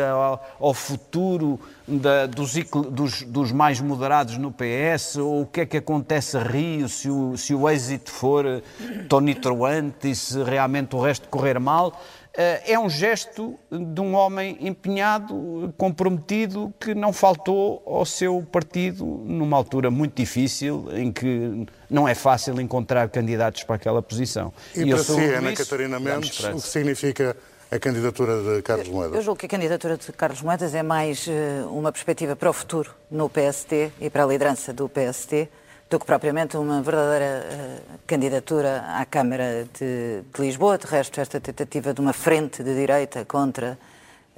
ao, futuro da, dos, dos, dos, mais moderados no PS, ou o que é que acontece a Rio, se o, se o êxito for tonitruante e se realmente o resto correr mal. É um gesto de um homem empenhado, comprometido, que não faltou ao seu partido numa altura muito difícil, em que não é fácil encontrar candidatos para aquela posição. E, e para si, Ana Catarina Mendes, o que significa a candidatura de Carlos Moedas? Eu julgo que a candidatura de Carlos Moedas é mais uma perspectiva para o futuro no PST e para a liderança do PST do que propriamente uma verdadeira uh, candidatura à Câmara de, de, Lisboa. De resto, esta tentativa de uma frente de direita contra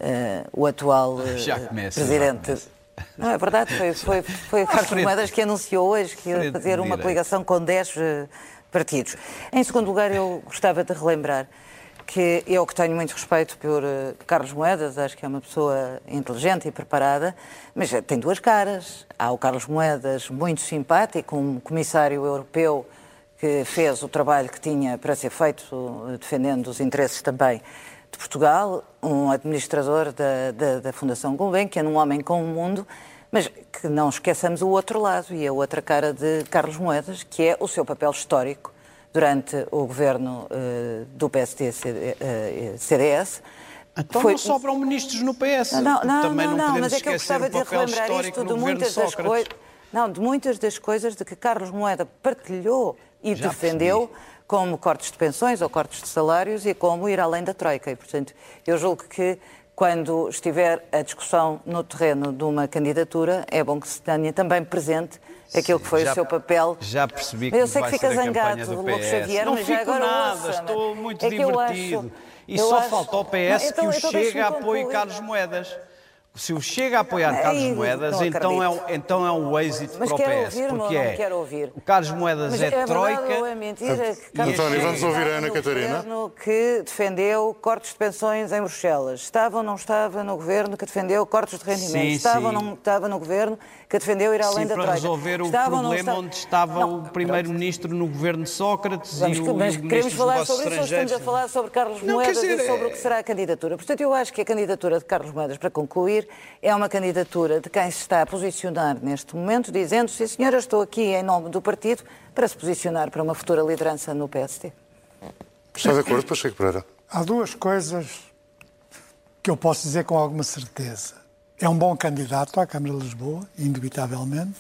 uh, o atual uh, presidente. Não é verdade, foi, foi, foi o Carlos Moedas que anunciou hoje que ia fazer uma coligação com 10 partidos. Em segundo lugar, eu gostava de relembrar que eu que tenho muito respeito por uh, Carlos Moedas, acho que é uma pessoa inteligente e preparada, mas uh, tem duas caras. Há o Carlos Moedas muito simpático, um comissário europeu que fez o trabalho que tinha para ser feito, uh, defendendo os interesses também de Portugal, um administrador da, da, da Fundação Gulbenkian, um homem com o mundo, mas que não esqueçamos o outro lado e a outra cara de Carlos Moedas, que é o seu papel histórico durante o governo uh, do PSD-CDS. Eh, então foi... não sobram ministros no PS. Não, não, também não, não, não mas é que eu gostava de relembrar isto de muitas das coisas. Não, de muitas das coisas de que Carlos Moeda partilhou e Já defendeu, percebi. como cortes de pensões ou cortes de salários e como ir além da Troika. E, portanto, eu julgo que quando estiver a discussão no terreno de uma candidatura, é bom que se tenha também presente aquilo que foi já, o seu papel. Já percebi que Eu sei que fica zangado, Lobo Xavier, não mas já agora nada, estou muito é divertido. E só acho... falta ao PS não, então, que o então Chega apoie Carlos Moedas. Se o Chega a apoiar Carlos Moedas, então é, um, então é um êxito Mas para o PS. Ouvir, porque é, quero ouvir. O Carlos Moedas Mas é, é troika. Verdade, é mentira, que António, vamos ouvir a Ana Catarina. que defendeu cortes de pensões em Bruxelas. Estava ou não estava no governo que defendeu cortes de rendimento. Sim, estava sim. ou não estava no governo que defendeu ir além sim, da Troika. para resolver o estava problema onde estava não, o primeiro-ministro no governo de Sócrates Vamos, e o, mas queremos falar sobre isso ou estamos a falar sobre Carlos não, Moedas dizer, e sobre o que será a candidatura. Portanto, eu acho que a candidatura de Carlos Moedas, para concluir, é uma candidatura de quem se está a posicionar neste momento, dizendo, sim senhora, estou aqui em nome do partido para se posicionar para uma futura liderança no PST. Está de acordo, Pacheco Pereira? Há duas coisas que eu posso dizer com alguma certeza. É um bom candidato à Câmara de Lisboa, indubitavelmente.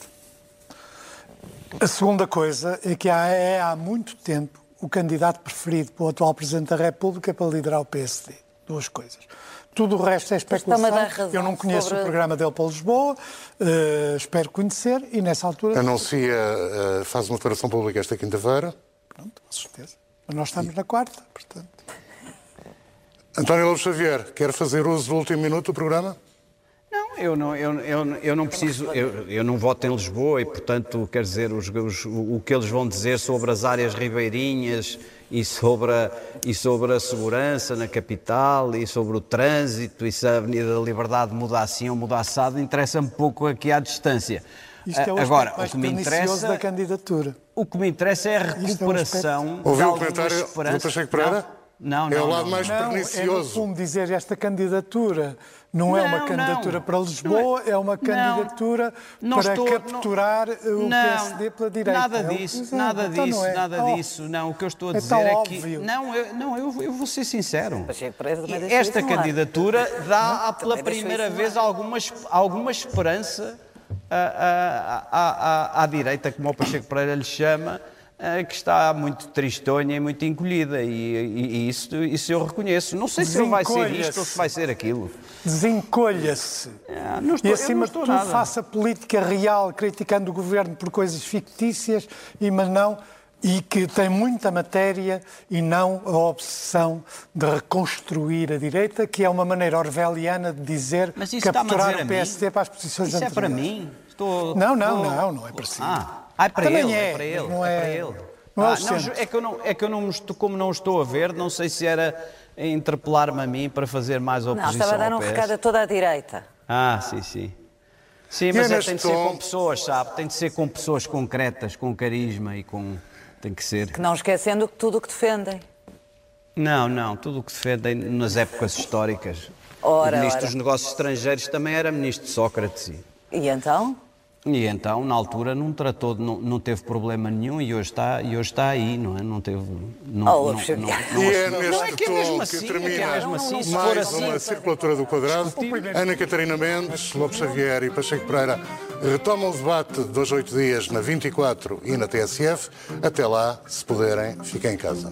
A segunda coisa é que é há muito tempo o candidato preferido pelo atual Presidente da República para liderar o PSD. Duas coisas. Tudo o resto é especulação. Eu não conheço sobre... o programa dele para Lisboa, uh, espero conhecer e nessa altura. Anuncia, uh, faz uma declaração pública esta quinta-feira. Pronto, com certeza. Mas nós estamos e... na quarta, portanto. António Lobo Xavier, quer fazer uso do último minuto do programa? Não, eu não, eu, eu, eu não preciso, eu, eu não voto em Lisboa e, portanto, quer dizer, os, os, o que eles vão dizer sobre as áreas ribeirinhas e sobre, a, e sobre a segurança na capital e sobre o trânsito e se a Avenida da Liberdade muda assim ou muda assado, interessa-me pouco aqui à distância. Isto é o Agora, o que me interessa da candidatura. O que me interessa é a é recuperação. É Ouviu o comentário do Pacheco Pereira? Não. Não, não, é o lado não, mais não, pernicioso. É, no fundo, dizer esta candidatura não, é uma candidatura para Lisboa, é, é, uma candidatura para estou, capturar o PSD pela direita. Nada disso, nada então disso, é. nada oh, disso. Não, o que eu estou a é dizer é, que. Não, eu, não eu, eu vou ser sincero. Esta candidatura dá pela primeira vez alguma, alguma esperança à, à, à, à direita, como o Pacheco Pereira lhe chama que está muito tristonha e muito encolhida, e, e, e isso, isso eu reconheço. Não sei se ele vai ser isto ou se vai ser aquilo. Desencolha-se. É, e acima de tudo nada. faça política real, criticando o governo por coisas fictícias, e mas não e que tem muita matéria e não a obsessão de reconstruir a direita, que é uma maneira orwelliana de dizer capturar o PSD para as posições Isso anteriores. é para mim? Estou, não, não, estou... não, não é para si. Ah. Ah, é para Também ele, é, é para ele. Não é, é para ele. Não é, ah, não, é que eu não, é que eu não estou, como não estou a ver, não sei se era interpelar-me a mim para fazer mais oposição. Não, estava a dar um recado a toda a direita. Ah, sim, sim. Sim, mas é, tem de ser com pessoas, sabe? Tem de ser com pessoas concretas, com carisma e com. Tem que ser. Que não esquecendo tudo o que defendem. Não, não, tudo o que defendem nas épocas históricas. Ora, o ministro ora. dos Negócios Estrangeiros também era ministro de Sócrates. E então? E então, na altura, não tratou, não, não teve problema nenhum e hoje está, e hoje está aí, não é? Não teve. Não, Oh, não, Xavier. não- E é não- neste não, é que é mesmo assim, que é que é termina mesmo assim, se for mais assim- uma circulatura do quadrado. Ana Catarina Mendes, Lobo Xavier e Pacheco Pereira retomam o debate a oito dias na 24 e na TSF. Até lá, se puderem, fiquem em casa.